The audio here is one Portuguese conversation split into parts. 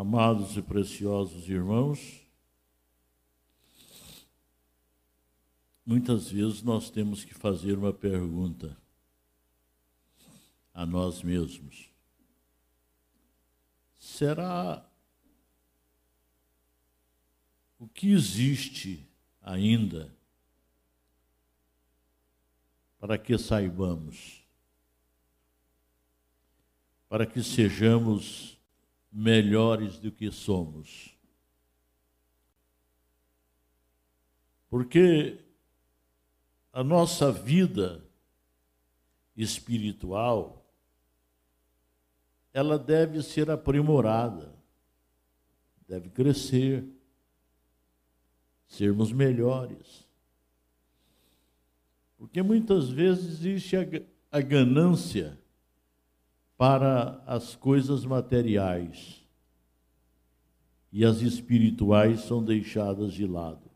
Amados e preciosos irmãos, muitas vezes nós temos que fazer uma pergunta a nós mesmos: será o que existe ainda para que saibamos, para que sejamos melhores do que somos. Porque a nossa vida espiritual ela deve ser aprimorada, deve crescer, sermos melhores. Porque muitas vezes existe a, ganância para as coisas materiais e as espirituais são deixadas de lado.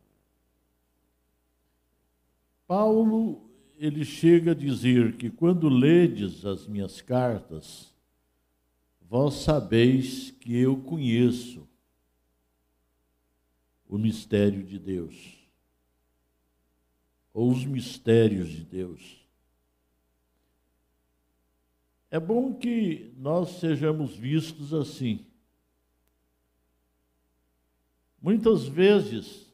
Paulo, ele chega a dizer que quando ledes as minhas cartas, vós sabeis que eu conheço o mistério de Deus, ou os mistérios de Deus. É bom que nós sejamos vistos assim. Muitas vezes,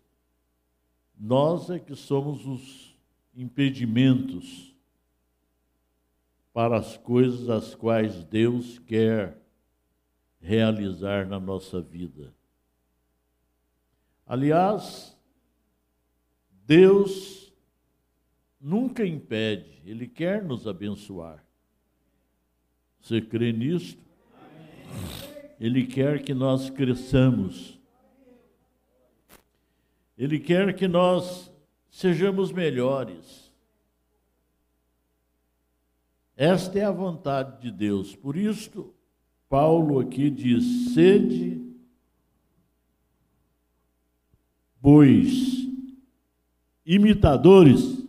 nós é que somos os impedimentos para as coisas as quais Deus quer realizar na nossa vida. Aliás, Deus nunca impede, Ele quer nos abençoar. Você crê nisto? Ele quer que nós cresçamos. Ele quer que nós sejamos melhores. Esta é a vontade de Deus. Por isso, Paulo aqui diz: sede, pois, imitadores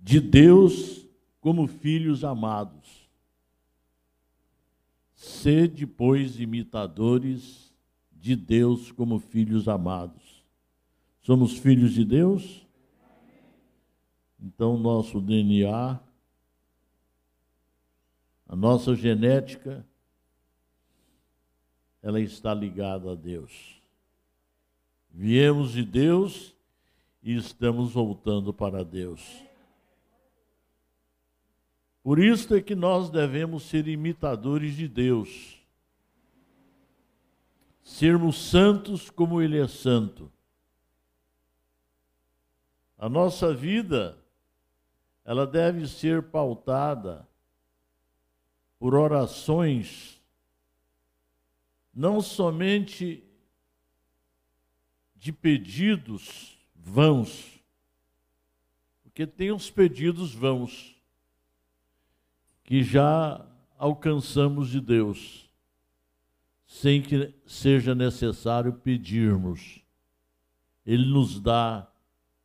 de Deus como filhos amados. Sede, pois, imitadores de Deus como filhos amados. Somos filhos de Deus? Então, nosso DNA, a nossa genética, ela está ligada a Deus. Viemos de Deus e estamos voltando para Deus. Por isso é que nós devemos ser imitadores de Deus. Sermos santos como Ele é santo. A nossa vida, ela deve ser pautada por orações, não somente de pedidos vãos, porque tem os pedidos vãos que já alcançamos de Deus, sem que seja necessário pedirmos. Ele nos dá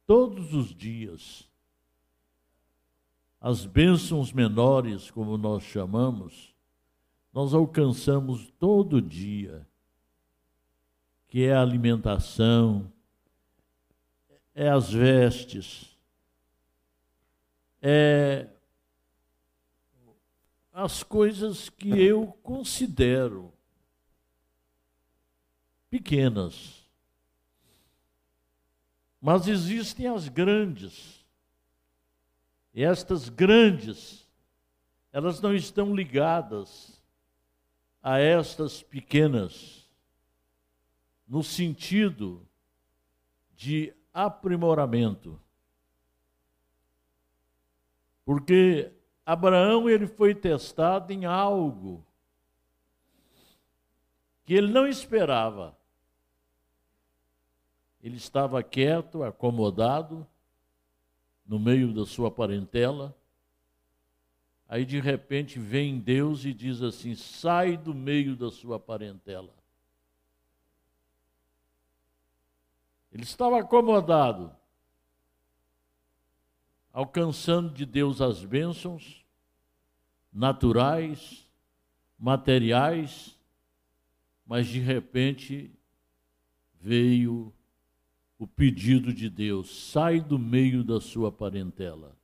todos os dias. As bênçãos menores, como nós chamamos, nós alcançamos todo dia, que é a alimentação, é as vestes, é as coisas que eu considero pequenas. Mas existem as grandes. E estas grandes, elas não estão ligadas a estas pequenas, no sentido de aprimoramento. Porque Abraão ele foi testado em algo que ele não esperava. Ele estava quieto, acomodado, no meio da sua parentela. Aí de repente vem Deus e diz assim: sai do meio da sua parentela. Ele estava acomodado alcançando de Deus as bênçãos naturais, materiais, mas de repente veio o pedido de Deus: sai do meio da sua parentela.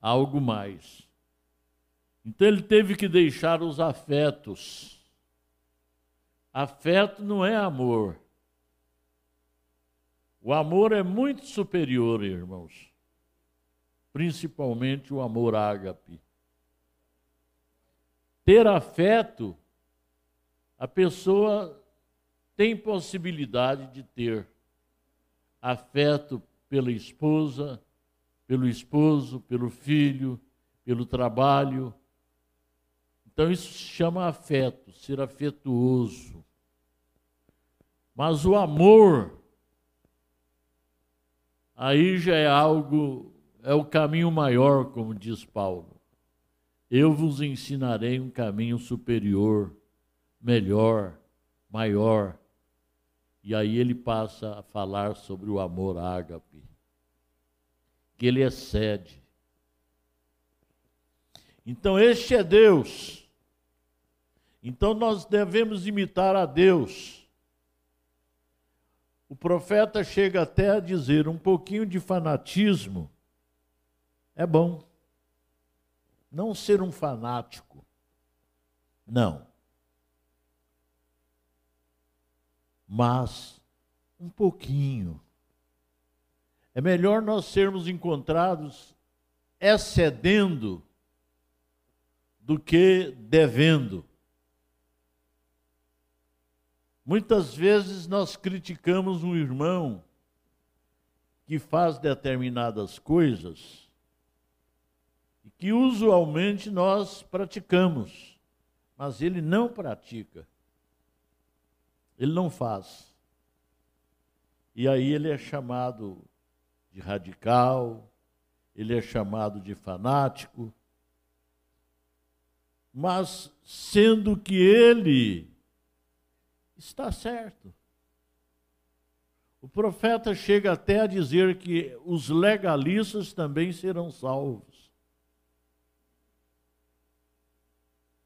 Algo mais. Então ele teve que deixar os afetos. Afeto não é amor. O amor é muito superior, irmãos. Principalmente o amor ágape. Ter afeto, a pessoa tem possibilidade de ter afeto pela esposa, pelo esposo, pelo filho, pelo trabalho. Então isso se chama afeto, ser afetuoso. Mas o amor, aí já é algo, é o caminho maior, como diz Paulo. Eu vos ensinarei um caminho superior, melhor, maior. E aí ele passa a falar sobre o amor ágape, que ele excede. Então, este é Deus. Então, nós devemos imitar a Deus. O profeta chega até a dizer: um pouquinho de fanatismo é bom. Não ser um fanático. Não. mas um pouquinho. É melhor nós sermos encontrados excedendo do que devendo. Muitas vezes nós criticamos um irmão que faz determinadas coisas e que usualmente nós praticamos, mas ele não pratica. Ele não faz. E aí ele é chamado de radical, ele é chamado de fanático. Mas sendo que ele está certo. O profeta chega até a dizer que os legalistas também serão salvos.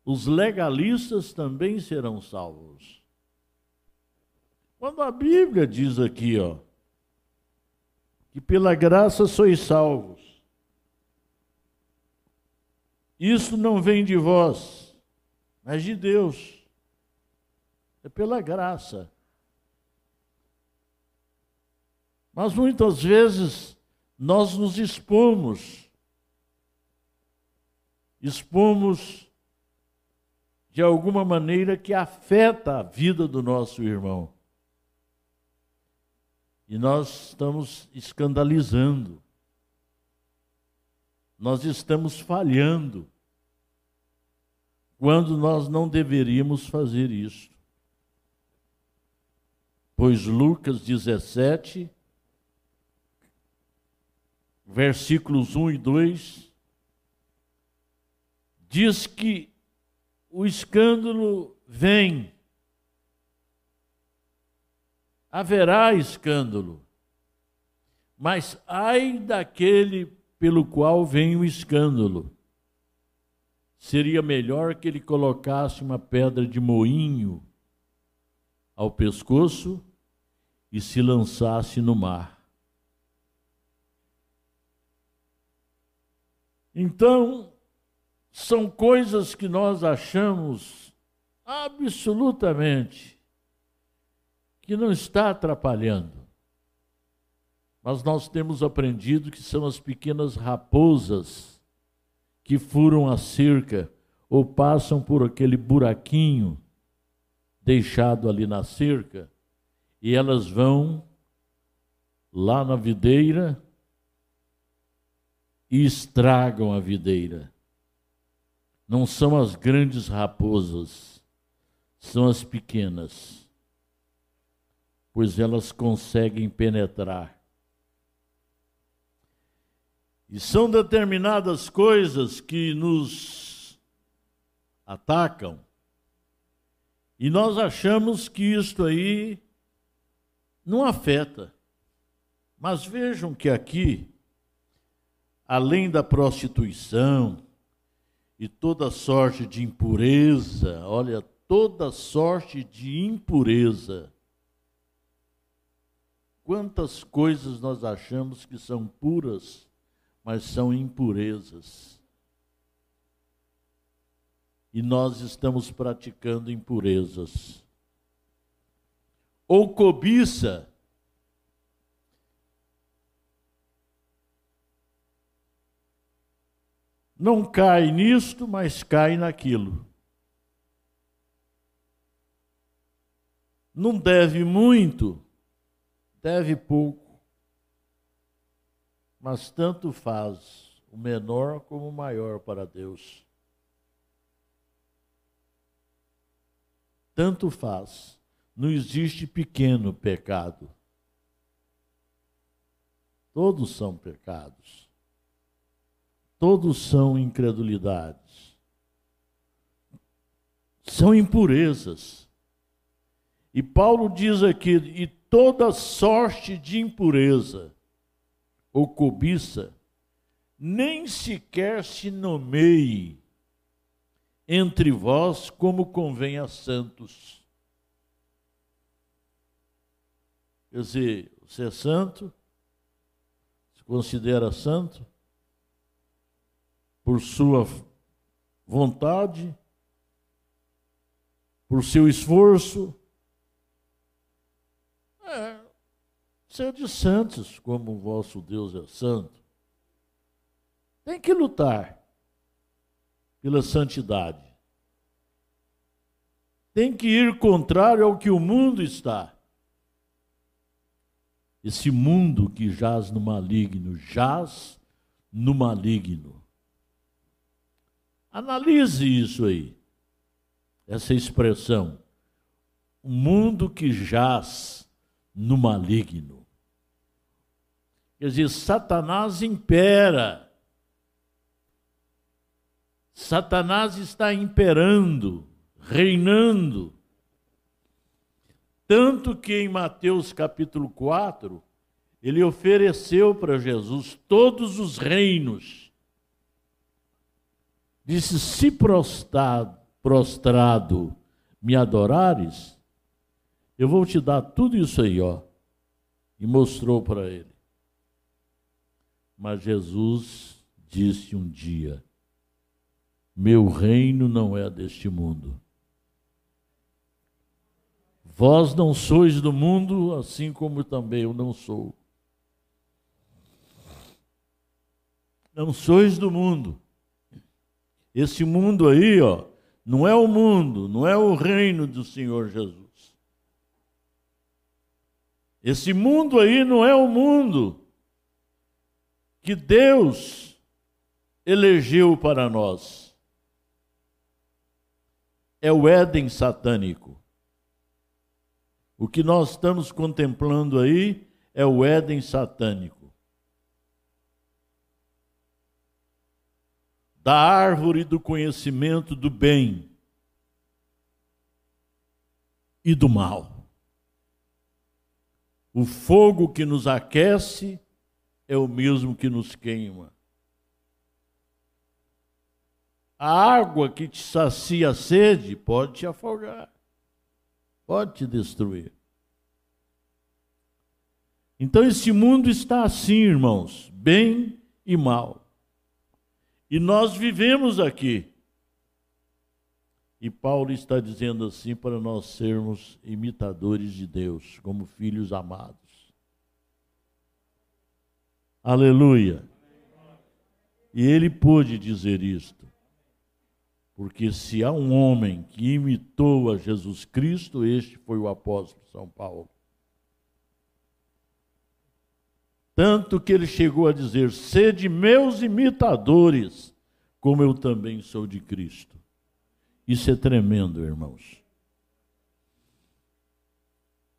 Os legalistas também serão salvos. Quando a Bíblia diz aqui, ó, que pela graça sois salvos, isso não vem de vós, mas de Deus. É pela graça. Mas muitas vezes nós nos expomos, expomos de alguma maneira que afeta a vida do nosso irmão. E nós estamos escandalizando. Nós estamos falhando. Quando nós não deveríamos fazer isso. Pois Lucas 17, versículos 1 e 2, diz que o escândalo vem haverá escândalo. Mas ai daquele pelo qual vem o escândalo. Seria melhor que ele colocasse uma pedra de moinho ao pescoço e se lançasse no mar. Então, são coisas que nós achamos absolutamente que não está atrapalhando. Mas nós temos aprendido que são as pequenas raposas que furam a cerca ou passam por aquele buraquinho deixado ali na cerca e elas vão lá na videira e estragam a videira. Não são as grandes raposas, são as pequenas pois elas conseguem penetrar. E são determinadas coisas que nos atacam, e nós achamos que isto aí não afeta. Mas vejam que aqui, além da prostituição e toda sorte de impureza, olha toda sorte de impureza. Quantas coisas nós achamos que são puras, mas são impurezas. E nós estamos praticando impurezas. Ou cobiça, não cai nisto, mas cai naquilo. Não deve muito, deve pouco. Mas tanto faz o menor como o maior para Deus. Tanto faz. Não existe pequeno pecado. Todos são pecados todos são incredulidades. São impurezas. E Paulo diz aqui: e toda sorte de impureza ou cobiça, nem sequer se nomeie entre vós como convém a santos. Quer dizer, você é santo? Se considera santo? por sua vontade, por seu esforço. É, ser de santos, como o vosso Deus é santo. Tem que lutar pela santidade. Tem que ir contrário ao que o mundo está. Esse mundo que jaz no maligno, jaz no maligno. Analise isso aí, essa expressão. O mundo que jaz no maligno. Quer dizer, Satanás impera. Satanás está imperando, reinando. Tanto que em Mateus capítulo 4, ele ofereceu para Jesus todos os reinos disse: Se prostrado, prostrado me adorares, eu vou te dar tudo isso aí, ó. E mostrou para ele. Mas Jesus disse um dia: Meu reino não é deste mundo. Vós não sois do mundo, assim como também eu não sou. Não sois do mundo. Esse mundo aí, ó, não é o mundo, não é o reino do Senhor Jesus. Esse mundo aí não é o mundo que Deus elegeu para nós. É o Éden satânico. O que nós estamos contemplando aí é o Éden satânico. da árvore do conhecimento do bem e do mal. O fogo que nos aquece é o mesmo que nos queima. A água que te sacia a sede pode te afogar, pode te destruir. Então esse mundo está assim, irmãos, bem e mal. E nós vivemos aqui. E Paulo está dizendo assim para nós sermos imitadores de Deus, como filhos amados. Aleluia. E ele pôde dizer isto, porque se há um homem que imitou a Jesus Cristo, este foi o apóstolo São Paulo. Tanto que ele chegou a dizer: sede meus imitadores, como eu também sou de Cristo. Isso é tremendo, irmãos.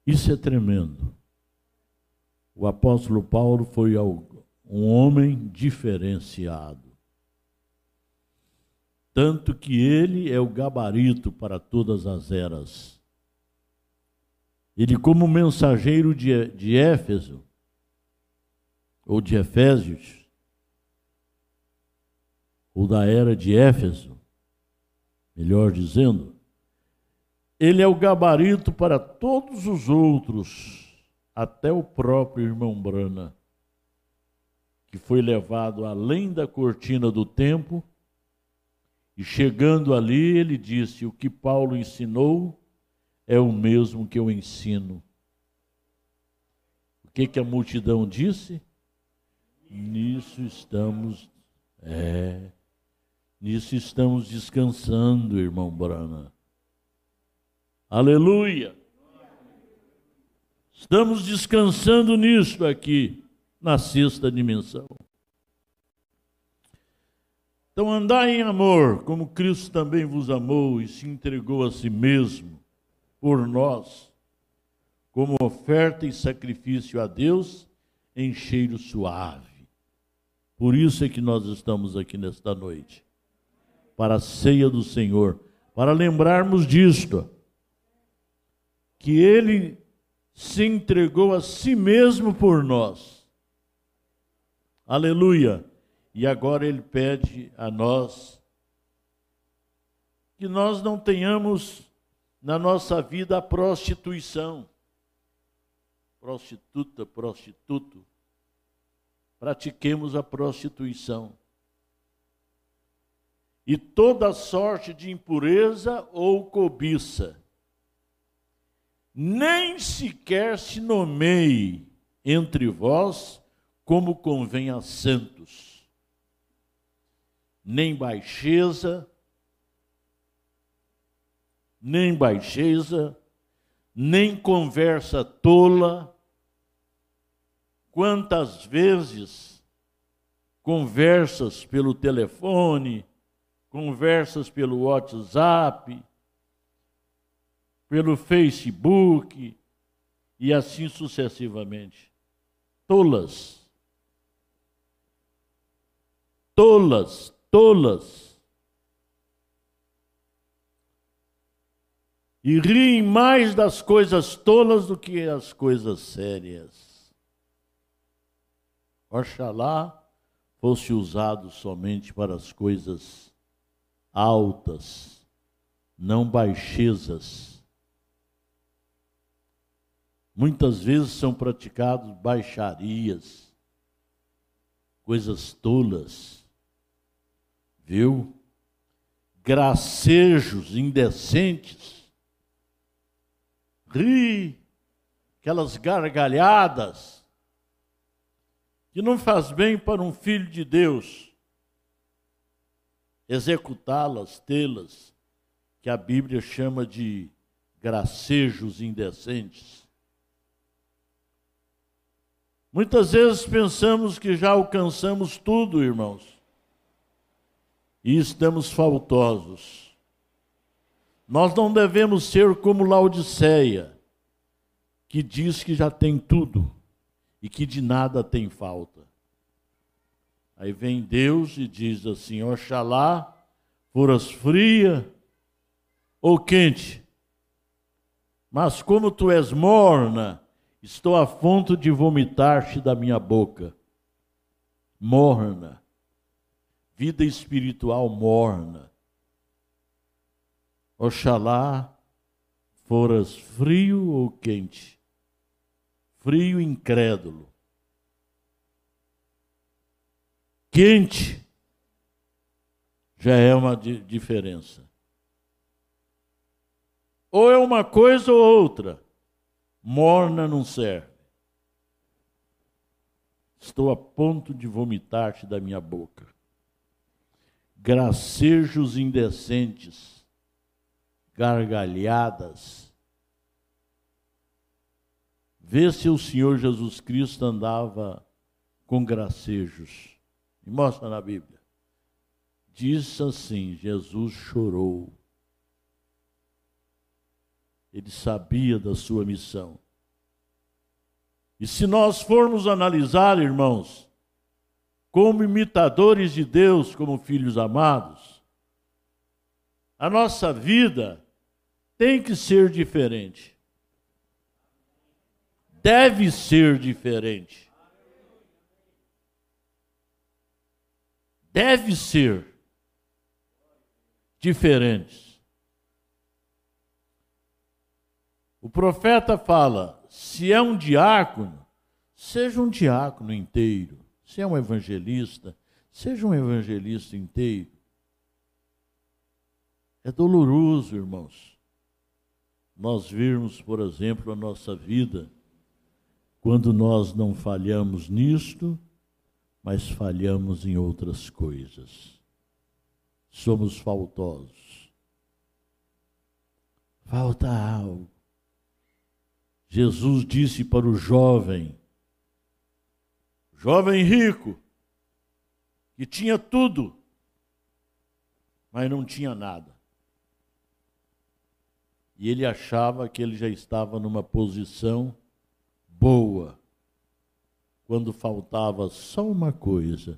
Isso é tremendo. O apóstolo Paulo foi um homem diferenciado. Tanto que ele é o gabarito para todas as eras. Ele, como mensageiro de, de Éfeso, ou de Efésios, ou da era de Éfeso, melhor dizendo, ele é o gabarito para todos os outros, até o próprio irmão Brana, que foi levado além da cortina do tempo, e chegando ali, ele disse: O que Paulo ensinou é o mesmo que eu ensino. O que, que a multidão disse? Nisso estamos, é, nisso estamos descansando, irmão Brana. Aleluia! Estamos descansando nisso aqui, na sexta dimensão. Então, andai em amor, como Cristo também vos amou e se entregou a si mesmo por nós, como oferta e sacrifício a Deus em cheiro suave. Por isso é que nós estamos aqui nesta noite, para a ceia do Senhor, para lembrarmos disto que ele se entregou a si mesmo por nós. Aleluia! E agora ele pede a nós que nós não tenhamos na nossa vida a prostituição. Prostituta, prostituto. Pratiquemos a prostituição. E toda sorte de impureza ou cobiça nem sequer se nomeie entre vós como convém a santos, nem baixeza, nem baixeza, nem conversa tola. Quantas vezes conversas pelo telefone, conversas pelo WhatsApp, pelo Facebook e assim sucessivamente. Tolas. Tolas, tolas. E riem mais das coisas tolas do que as coisas sérias. Oxalá fosse usado somente para as coisas altas, não baixezas Muitas vezes são praticados baixarias, coisas tolas, viu? Gracejos indecentes, ri, aquelas gargalhadas, que não faz bem para um filho de Deus executá-las, tê-las, que a Bíblia chama de gracejos indecentes. Muitas vezes pensamos que já alcançamos tudo, irmãos, e estamos faltosos. Nós não devemos ser como Laodiceia, que diz que já tem tudo e que de nada tem falta. Aí vem Deus e diz assim: Oxalá foras fria ou quente, mas como tu és morna Estou a ponto de vomitar-te da minha boca. Morna. Vida espiritual morna. Oxalá foras frio ou quente. Frio incrédulo. Quente já é uma diferença. Ou é uma coisa ou outra morna não serve. Estou a ponto de vomitar-te da minha boca. Gracejos indecentes, gargalhadas. Vê se o Senhor Jesus Cristo andava com gracejos. Me mostra na Bíblia. Diz assim: Jesus chorou. Ele sabia da sua missão. E se nós formos analisar, irmãos, como imitadores de Deus, como filhos amados, a nossa vida tem que ser diferente. Deve ser diferente. Deve ser diferente. O profeta fala: se é um diácono, seja um diácono inteiro. Se é um evangelista, seja um evangelista inteiro. É doloroso, irmãos, nós virmos, por exemplo, a nossa vida, quando nós não falhamos nisto, mas falhamos em outras coisas. Somos faltosos. Falta algo. Jesus disse para o jovem, jovem rico, que tinha tudo, mas não tinha nada. E ele achava que ele já estava numa posição boa, quando faltava só uma coisa.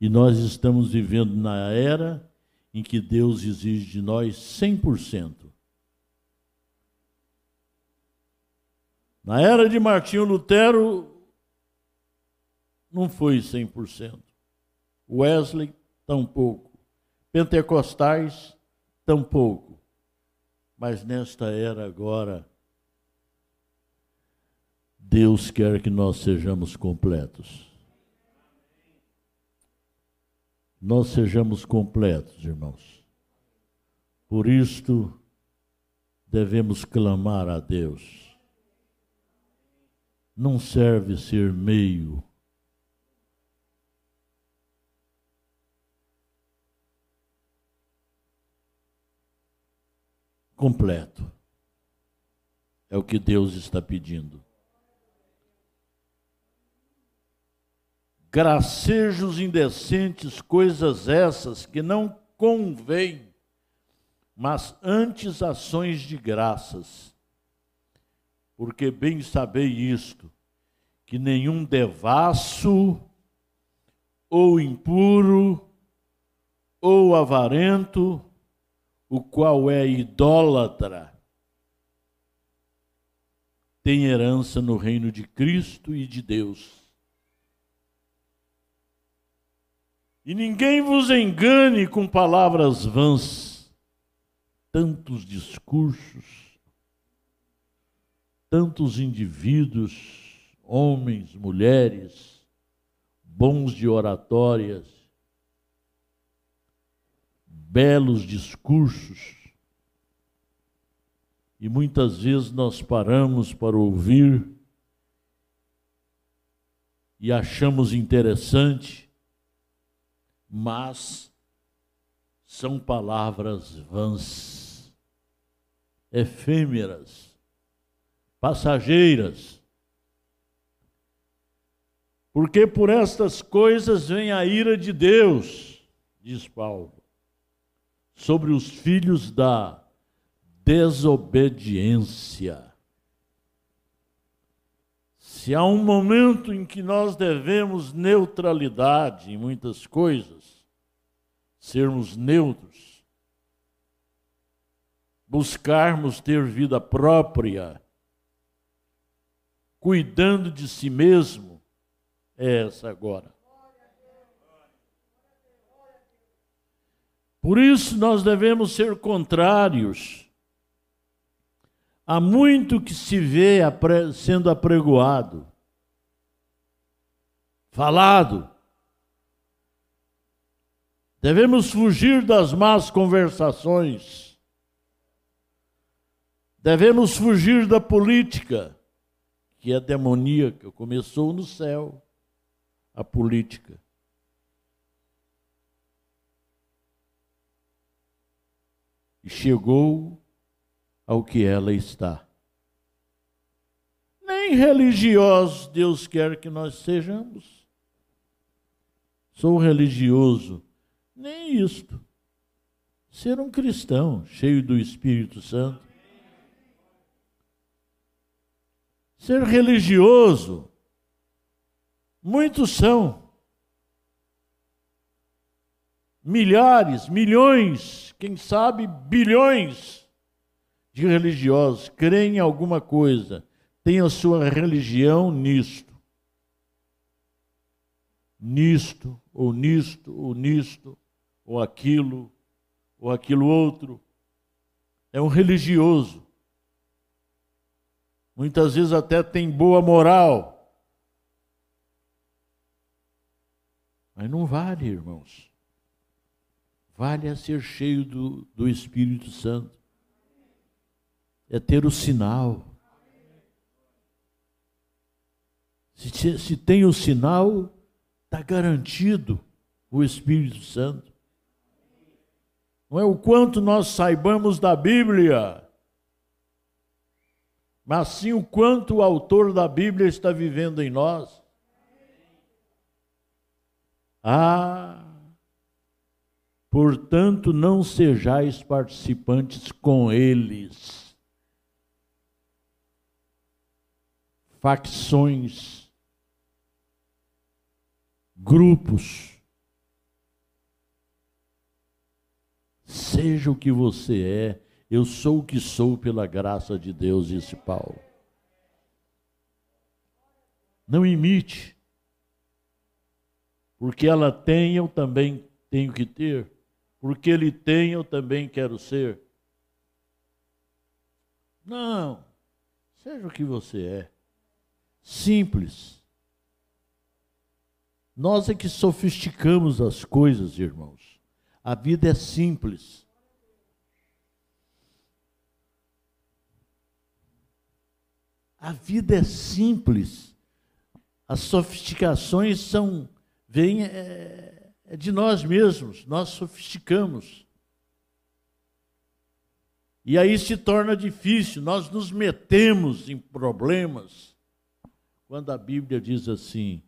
E nós estamos vivendo na era em que Deus exige de nós 100%. Na era de Martinho Lutero, não foi 100%. Wesley, tampouco. Pentecostais, tampouco. Mas nesta era agora, Deus quer que nós sejamos completos. Nós sejamos completos, irmãos. Por isto, devemos clamar a Deus. Não serve ser meio completo. É o que Deus está pedindo. Gracejos indecentes, coisas essas que não convêm, mas antes ações de graças. Porque bem sabei isto, que nenhum devasso, ou impuro, ou avarento, o qual é idólatra, tem herança no reino de Cristo e de Deus. E ninguém vos engane com palavras vãs, tantos discursos, tantos indivíduos, homens, mulheres, bons de oratórias, belos discursos, e muitas vezes nós paramos para ouvir e achamos interessante, mas são palavras vãs, efêmeras, passageiras. Porque por estas coisas vem a ira de Deus, diz Paulo sobre os filhos da desobediência. Se há um momento em que nós devemos neutralidade em muitas coisas, sermos neutros, buscarmos ter vida própria, cuidando de si mesmo, é essa agora. Por isso nós devemos ser contrários a muito que se vê sendo apregoado, falado. Devemos fugir das más conversações. Devemos fugir da política, que é demoníaca, começou no céu, a política. E chegou ao que ela está. Nem religiosos Deus quer que nós sejamos. Sou religioso, nem isto. Ser um cristão cheio do Espírito Santo. Ser religioso, muitos são. Milhares, milhões, quem sabe bilhões de religiosos creem em alguma coisa, têm a sua religião nisto. Nisto, ou nisto, ou nisto, ou aquilo, ou aquilo outro. É um religioso. muitas vezes até tem boa moral. Mas não vale, irmãos. Vale é ser cheio do, do Espírito Santo. É ter o sinal. Se, se tem o sinal, está garantido o Espírito Santo. Não é o quanto nós saibamos da Bíblia, mas sim o quanto o autor da Bíblia está vivendo em nós. Ah, portanto, não sejais participantes com eles. Facções grupos. Seja o que você é, eu sou o que sou pela graça de Deus, disse Paulo. Não imite. Porque ela tem, eu também tenho que ter. Porque ele tem, eu também quero ser. Não. Seja o que você é. Simples. Nós é que sofisticamos as coisas, irmãos. A vida é simples. A vida é simples. As sofisticações são vêm é, de nós mesmos. Nós sofisticamos. E aí se torna difícil. Nós nos metemos em problemas. Quando a Bíblia diz assim: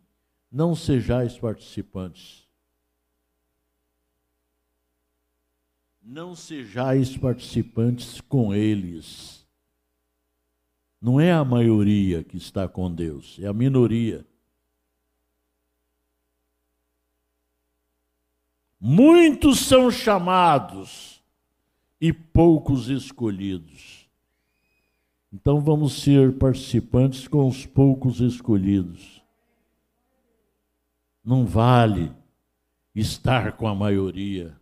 não sejais participantes. Não sejais participantes com eles. Não é a maioria que está com Deus, é a minoria. Muitos são chamados e poucos escolhidos. Então vamos ser participantes com os poucos escolhidos. Não vale estar com a maioria.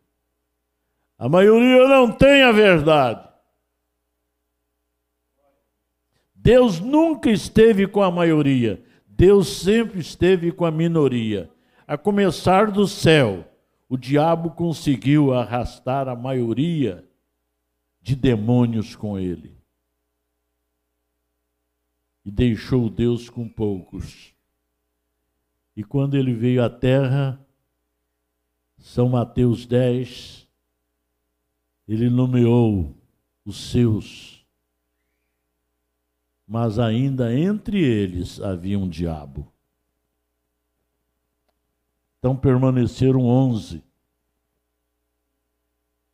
A maioria não tem a verdade. Deus nunca esteve com a maioria. Deus sempre esteve com a minoria. A começar do céu, o diabo conseguiu arrastar a maioria de demônios com ele. E deixou Deus com poucos. E quando ele veio à terra, São Mateus 10, ele nomeou os seus, mas ainda entre eles havia um diabo. Então permaneceram onze.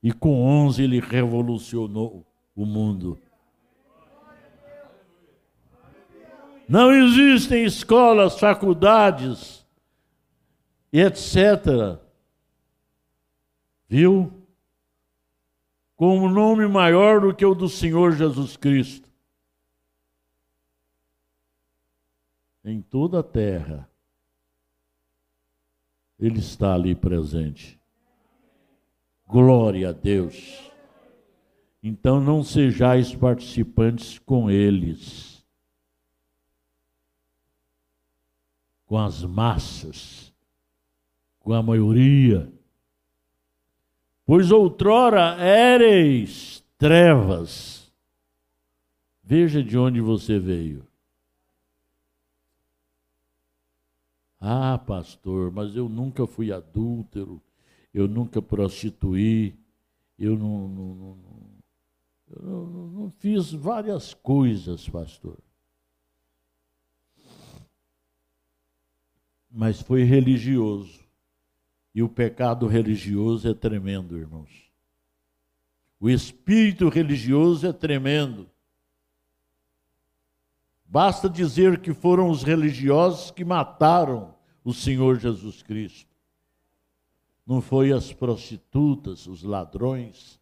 E com onze ele revolucionou o mundo. Não existem escolas, faculdades etc. Viu? Com um nome maior do que o do Senhor Jesus Cristo. Em toda a terra, Ele está ali presente. Glória a Deus. Então não sejais participantes com eles com as massas, com a maioria. Pois outrora éreis trevas. Veja de onde você veio. Ah, pastor, mas eu nunca fui adúltero, eu nunca prostituí, eu não, não, não, eu não, fiz várias coisas, pastor. mas foi religioso. E o pecado religioso é tremendo, irmãos. O espírito religioso é tremendo. Basta dizer que foram os religiosos que mataram o Senhor Jesus Cristo. Não foi as prostitutas, os ladrões.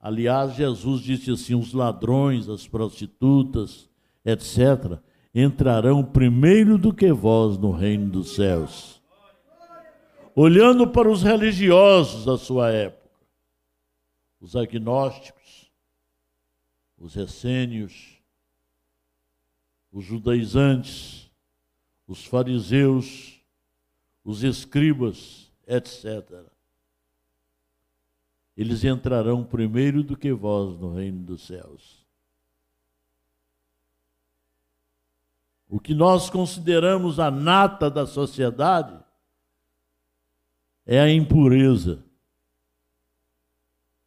Aliás, Jesus disse assim: os ladrões, as prostitutas, etc entrarão primeiro do que vós no reino dos céus. Olhando para os religiosos da sua época, os agnósticos, os essênios, os judaizantes, os fariseus, os escribas, etc. Eles entrarão primeiro do que vós no reino dos céus. O que nós consideramos a nata da sociedade é a impureza.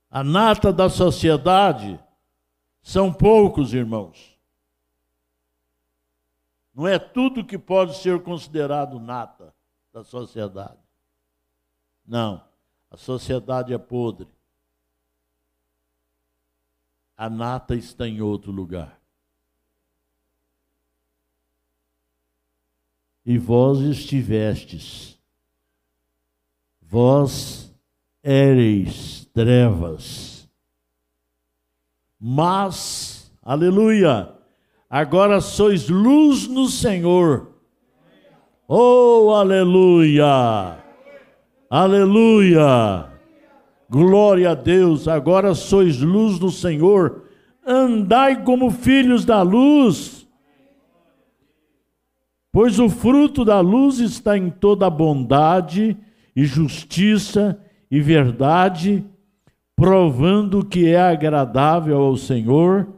A nata da sociedade são poucos, irmãos. Não é tudo que pode ser considerado nata da sociedade. Não, a sociedade é podre. A nata está em outro lugar. E vós estivestes, vós éreis trevas, mas, aleluia, agora sois luz no Senhor. Oh, aleluia! Aleluia! Glória a Deus, agora sois luz no Senhor, andai como filhos da luz, pois o fruto da luz está em toda bondade e justiça e verdade, provando que é agradável ao Senhor.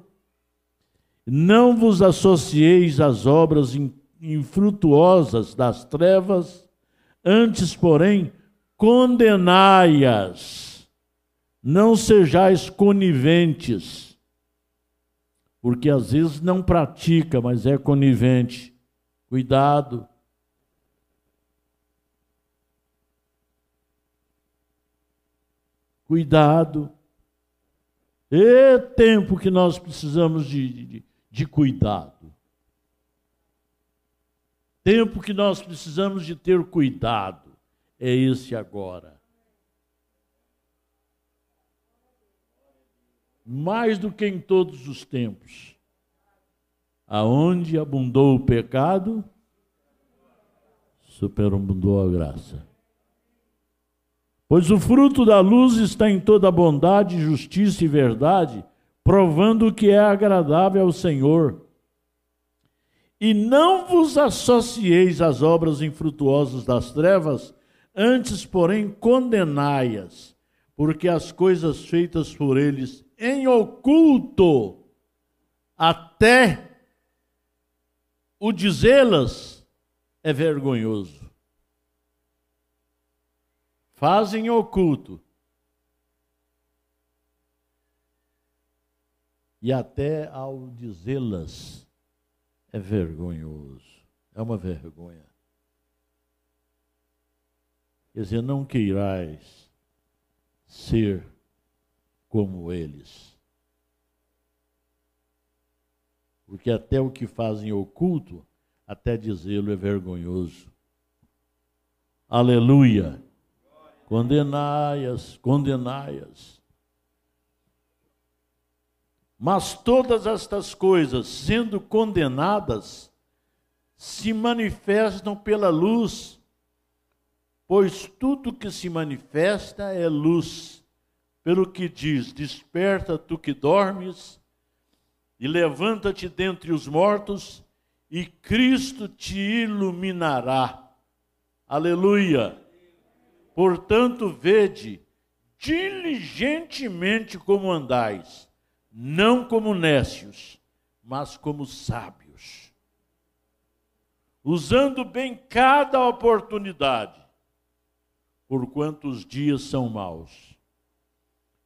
Não vos associeis às obras infrutuosas das trevas, antes, porém, condenai-as. Não sejais coniventes, porque às vezes não pratica, mas é conivente. Cuidado. Cuidado. É tempo que nós precisamos de, de, de cuidado. Tempo que nós precisamos de ter cuidado é esse agora. Mais do que em todos os tempos. Aonde abundou o pecado, superabundou a graça. Pois o fruto da luz está em toda bondade, justiça e verdade, provando que é agradável ao Senhor. E não vos associeis às obras infrutuosas das trevas, antes, porém, condenai-as, porque as coisas feitas por eles em oculto, até o dizê-las, é vergonhoso. Fazem oculto. E até ao dizê-las, é vergonhoso. É uma vergonha. Quer dizer, não queirais ser como eles. Porque até o que fazem oculto, até dizê-lo é vergonhoso. Aleluia. Condenai-as, condenai-as. Mas todas estas coisas, sendo condenadas, se manifestam pela luz pois tudo que se manifesta é luz. Pelo que diz: Desperta tu que dormes, e levanta-te dentre os mortos, e Cristo te iluminará. Aleluia! Portanto, vede diligentemente como andais, não como nécios, mas como sábios, usando bem cada oportunidade porquanto os dias são maus.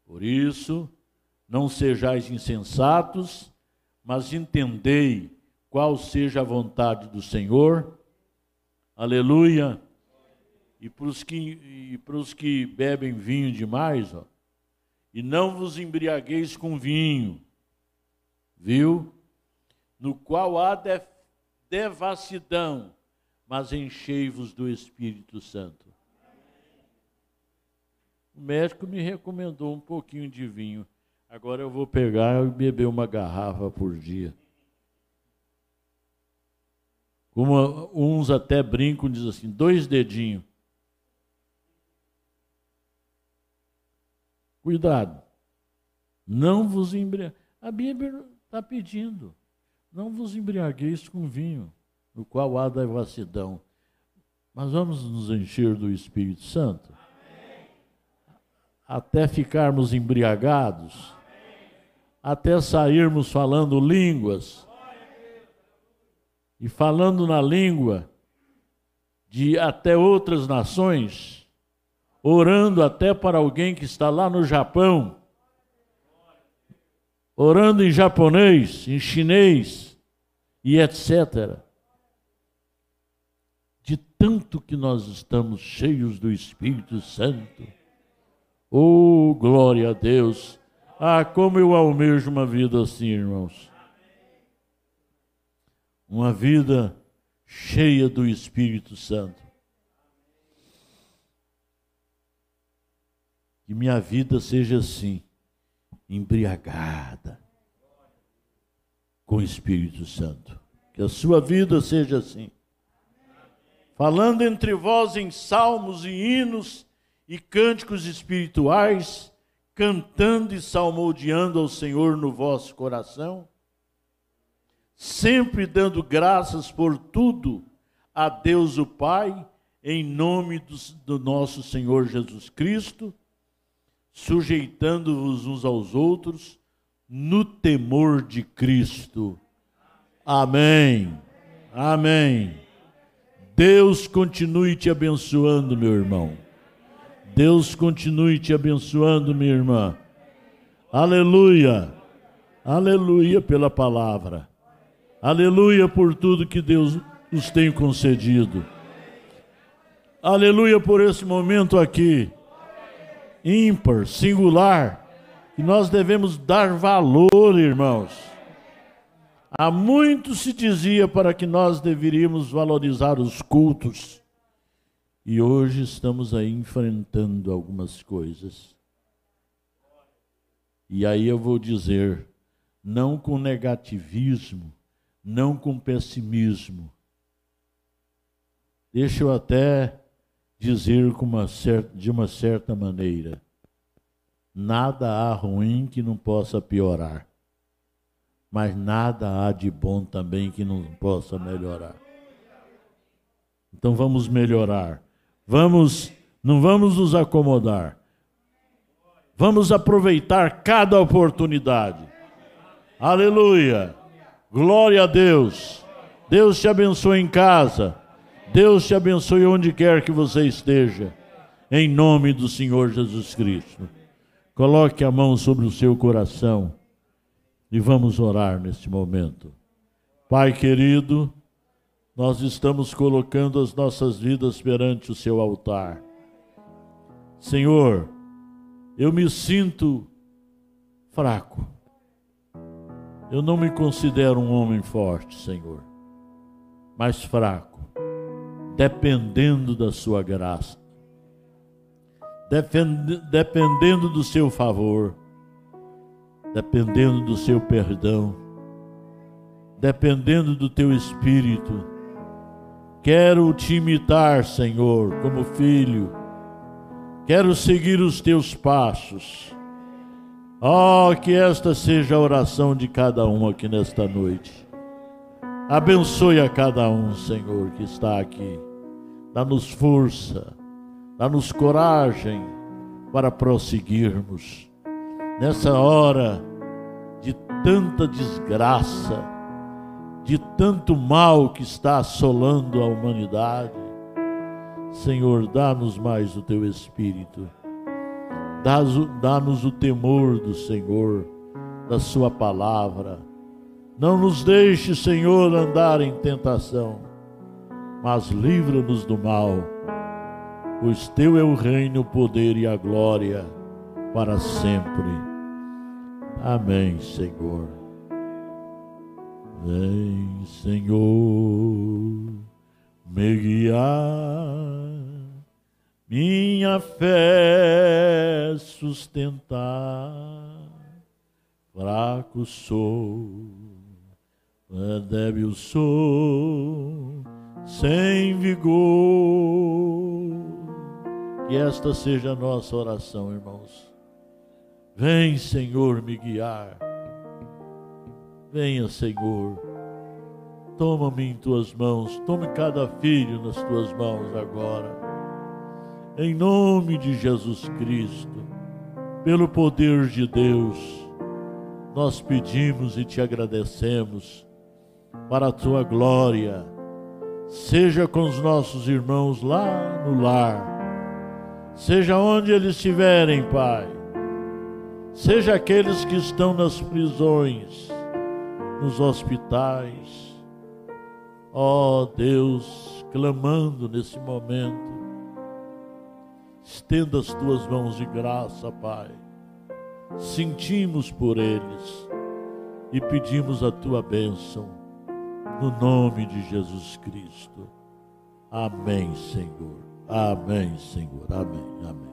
Por isso, não sejais insensatos, mas entendei qual seja a vontade do Senhor. Aleluia. E para os que, para os que bebem vinho demais, ó, e não vos embriagueis com vinho, viu? No qual há devassidão, mas enchei-vos do Espírito Santo. O médico me recomendou um pouquinho de vinho. Agora eu vou pegar e beber uma garrafa por dia. Como uns até brincam, diz assim, dois dedinhos. Cuidado. Não vos embriagueis. A Bíblia está pedindo. Não vos embriagueis com vinho, no qual há devassidão, mas vamos nos encher do Espírito Santo. Até ficarmos embriagados, até sairmos falando línguas, e falando na língua de até outras nações, orando até para alguém que está lá no Japão, orando em japonês, em chinês e etc. De tanto que nós estamos cheios do Espírito Santo. Oh, glória a Deus! Ah, como eu almejo uma vida assim, irmãos. Uma vida cheia do Espírito Santo. Que minha vida seja assim embriagada com o Espírito Santo. Que a sua vida seja assim. Falando entre vós em salmos e hinos e cânticos espirituais, cantando e salmodiando ao Senhor no vosso coração, sempre dando graças por tudo a Deus o Pai, em nome do, do nosso Senhor Jesus Cristo sujeitando-vos uns aos outros no temor de Cristo. Amém. Amém. Deus continue te abençoando, meu irmão. Deus continue te abençoando, minha irmã. Aleluia. Aleluia pela palavra. Aleluia por tudo que Deus nos tem concedido. Aleluia por esse momento aqui ímpar, singular, que nós devemos dar valor, irmãos. Há muito se dizia para que nós deveríamos valorizar os cultos. E hoje estamos aí enfrentando algumas coisas. E aí eu vou dizer, não com negativismo, não com pessimismo. Deixa eu até dizer uma certa, de uma certa maneira: nada há ruim que não possa piorar, mas nada há de bom também que não possa melhorar. Então vamos melhorar. Vamos, não vamos nos acomodar. Vamos aproveitar cada oportunidade. Aleluia. Glória a Deus. Deus te abençoe em casa. Deus te abençoe onde quer que você esteja, em nome do Senhor Jesus Cristo. Coloque a mão sobre o seu coração e vamos orar neste momento. Pai querido, nós estamos colocando as nossas vidas perante o seu altar. Senhor, eu me sinto fraco. Eu não me considero um homem forte, Senhor, mas fraco dependendo da sua graça, dependendo do seu favor, dependendo do seu perdão, dependendo do teu espírito. Quero te imitar, Senhor, como filho. Quero seguir os teus passos. Oh, que esta seja a oração de cada um aqui nesta noite. Abençoe a cada um, Senhor, que está aqui. Dá-nos força, dá-nos coragem para prosseguirmos. Nessa hora de tanta desgraça, de tanto mal que está assolando a humanidade, Senhor, dá-nos mais o teu Espírito. Dá-nos o temor do Senhor, da Sua palavra não nos deixe, Senhor, andar em tentação, mas livra-nos do mal, pois Teu é o reino, o poder e a glória para sempre. Amém, Senhor. Vem, Senhor, me guiar, minha fé sustentar. Fraco sou é débil sou, sem vigor. Que esta seja a nossa oração, irmãos. Vem, Senhor, me guiar. Venha, Senhor, toma-me em tuas mãos, tome cada filho nas tuas mãos agora. Em nome de Jesus Cristo, pelo poder de Deus, nós pedimos e te agradecemos para a tua glória. Seja com os nossos irmãos lá no lar, seja onde eles estiverem, Pai, seja aqueles que estão nas prisões, nos hospitais. Ó oh, Deus, clamando nesse momento, estenda as tuas mãos de graça, Pai. Sentimos por eles e pedimos a tua bênção, no nome de Jesus Cristo. Amém, Senhor. Amém, Senhor. Amém, amém.